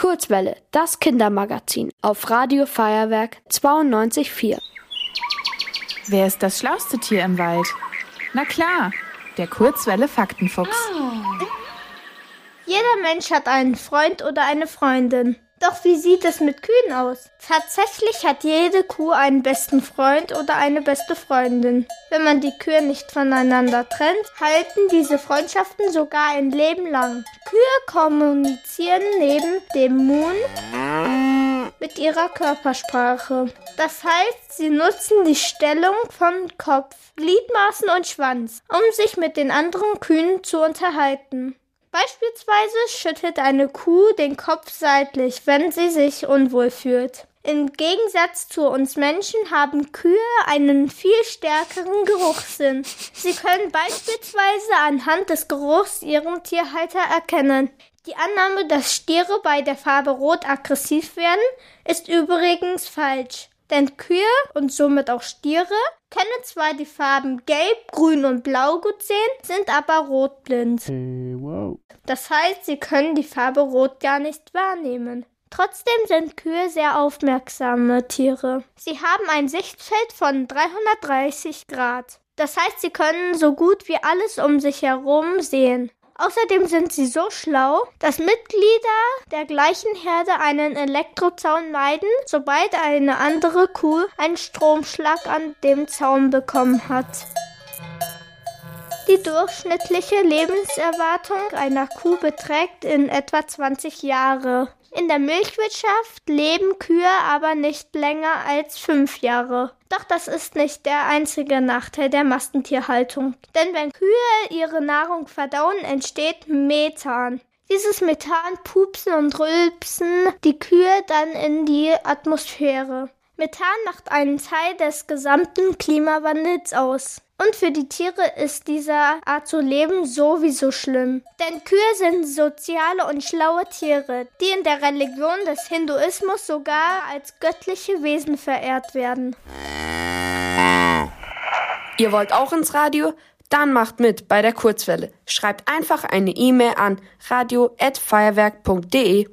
Kurzwelle, das Kindermagazin auf Radio Feuerwerk 92.4. Wer ist das schlauste Tier im Wald? Na klar, der Kurzwelle Faktenfuchs. Jeder Mensch hat einen Freund oder eine Freundin. Doch wie sieht es mit Kühen aus? Tatsächlich hat jede Kuh einen besten Freund oder eine beste Freundin. Wenn man die Kühe nicht voneinander trennt, halten diese Freundschaften sogar ein Leben lang. Kühe kommunizieren neben dem Moon mit ihrer Körpersprache. Das heißt, sie nutzen die Stellung von Kopf, Gliedmaßen und Schwanz, um sich mit den anderen Kühen zu unterhalten. Beispielsweise schüttelt eine Kuh den Kopf seitlich, wenn sie sich unwohl fühlt. Im Gegensatz zu uns Menschen haben Kühe einen viel stärkeren Geruchssinn. Sie können beispielsweise anhand des Geruchs ihren Tierhalter erkennen. Die Annahme, dass Stiere bei der Farbe Rot aggressiv werden, ist übrigens falsch. Denn Kühe und somit auch Stiere können zwar die Farben Gelb, Grün und Blau gut sehen, sind aber rotblind. Hey, wow. Das heißt, sie können die Farbe Rot gar nicht wahrnehmen. Trotzdem sind Kühe sehr aufmerksame Tiere. Sie haben ein Sichtfeld von 330 Grad. Das heißt, sie können so gut wie alles um sich herum sehen. Außerdem sind sie so schlau, dass Mitglieder der gleichen Herde einen Elektrozaun meiden, sobald eine andere Kuh einen Stromschlag an dem Zaun bekommen hat. Die durchschnittliche Lebenserwartung einer Kuh beträgt in etwa 20 Jahre. In der Milchwirtschaft leben Kühe aber nicht länger als fünf Jahre. Doch das ist nicht der einzige Nachteil der Massentierhaltung. Denn wenn Kühe ihre Nahrung verdauen, entsteht Methan. Dieses Methan pupsen und rülpsen die Kühe dann in die Atmosphäre. Methan macht einen Teil des gesamten Klimawandels aus. Und für die Tiere ist dieser Art zu leben sowieso schlimm. Denn Kühe sind soziale und schlaue Tiere, die in der Religion des Hinduismus sogar als göttliche Wesen verehrt werden. Ihr wollt auch ins Radio? Dann macht mit bei der Kurzwelle. Schreibt einfach eine E-Mail an radio@feuerwerk.de.